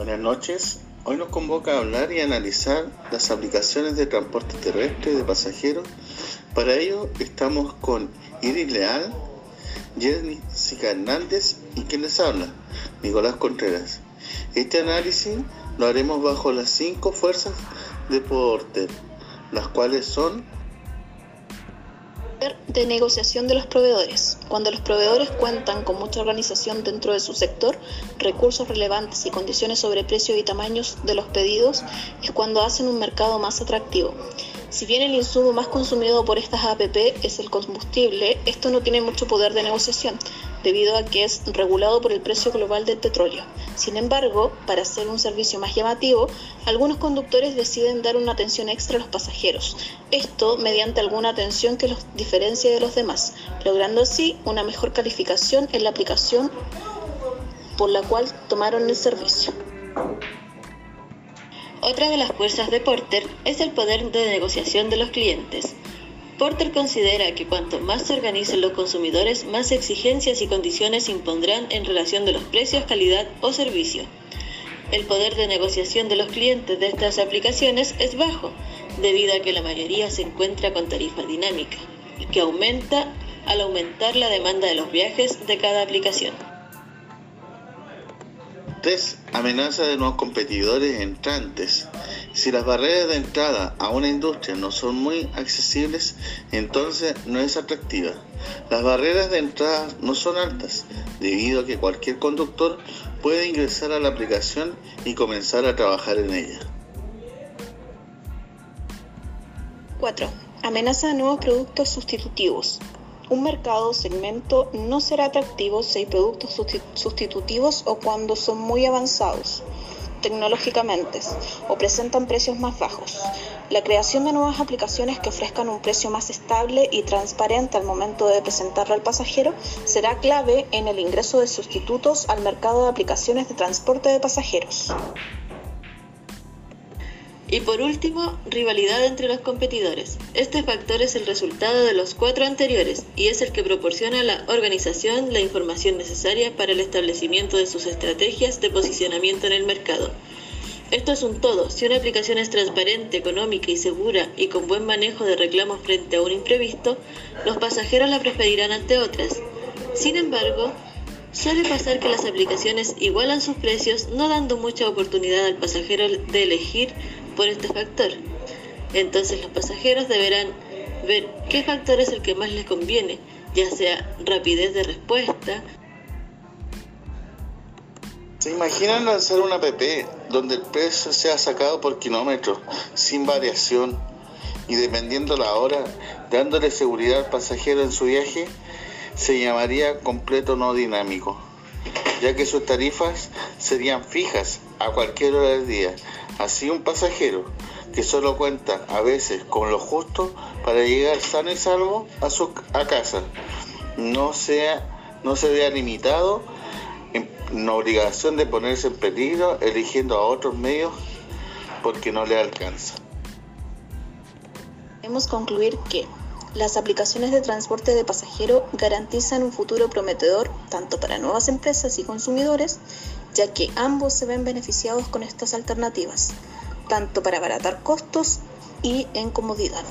Buenas noches. Hoy nos convoca a hablar y analizar las aplicaciones de transporte terrestre de pasajeros. Para ello estamos con Iris Leal, Jessica Hernández y quien les habla, Nicolás Contreras. Este análisis lo haremos bajo las cinco fuerzas de Porter, las cuales son de negociación de los proveedores. Cuando los proveedores cuentan con mucha organización dentro de su sector, recursos relevantes y condiciones sobre precio y tamaños de los pedidos, es cuando hacen un mercado más atractivo. Si bien el insumo más consumido por estas APP es el combustible, esto no tiene mucho poder de negociación, debido a que es regulado por el precio global del petróleo. Sin embargo, para hacer un servicio más llamativo, algunos conductores deciden dar una atención extra a los pasajeros, esto mediante alguna atención que los diferencie de los demás, logrando así una mejor calificación en la aplicación por la cual tomaron el servicio. Otra de las fuerzas de Porter es el poder de negociación de los clientes. Porter considera que cuanto más se organicen los consumidores, más exigencias y condiciones impondrán en relación de los precios, calidad o servicio. El poder de negociación de los clientes de estas aplicaciones es bajo, debido a que la mayoría se encuentra con tarifa dinámica, que aumenta al aumentar la demanda de los viajes de cada aplicación. 3. Amenaza de nuevos competidores entrantes. Si las barreras de entrada a una industria no son muy accesibles, entonces no es atractiva. Las barreras de entrada no son altas, debido a que cualquier conductor puede ingresar a la aplicación y comenzar a trabajar en ella. 4. Amenaza de nuevos productos sustitutivos. Un mercado o segmento no será atractivo si hay productos sustitutivos o cuando son muy avanzados tecnológicamente o presentan precios más bajos. La creación de nuevas aplicaciones que ofrezcan un precio más estable y transparente al momento de presentarlo al pasajero será clave en el ingreso de sustitutos al mercado de aplicaciones de transporte de pasajeros. Y por último, rivalidad entre los competidores. Este factor es el resultado de los cuatro anteriores y es el que proporciona a la organización la información necesaria para el establecimiento de sus estrategias de posicionamiento en el mercado. Esto es un todo. Si una aplicación es transparente, económica y segura y con buen manejo de reclamos frente a un imprevisto, los pasajeros la preferirán ante otras. Sin embargo, Suele pasar que las aplicaciones igualan sus precios, no dando mucha oportunidad al pasajero de elegir por este factor. Entonces los pasajeros deberán ver qué factor es el que más les conviene, ya sea rapidez de respuesta. ¿Se imaginan lanzar una app donde el precio sea sacado por kilómetro, sin variación y dependiendo la hora, dándole seguridad al pasajero en su viaje? Se llamaría completo no dinámico, ya que sus tarifas serían fijas a cualquier hora del día, Así un pasajero que solo cuenta a veces con lo justo para llegar sano y salvo a su a casa, no sea no se vea limitado en obligación de ponerse en peligro eligiendo a otros medios porque no le alcanza. Debemos concluir que las aplicaciones de transporte de pasajero garantizan un futuro prometedor tanto para nuevas empresas y consumidores ya que ambos se ven beneficiados con estas alternativas, tanto para abaratar costos y en comodidad.